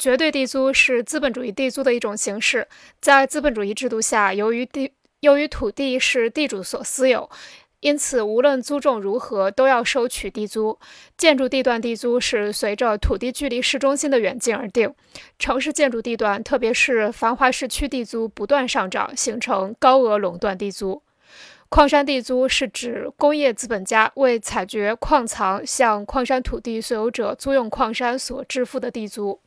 绝对地租是资本主义地租的一种形式。在资本主义制度下由于地由于土地是地主所私有因此无论租种如何都要收取地租。建筑地段地租是随着土地距离市中心的远近而定城市建筑地段特别是繁华市区地租不断上涨形成高额垄断地租。矿山地租是指工业资本家为采掘矿藏向矿山土地所有者租用矿山所支付的地租。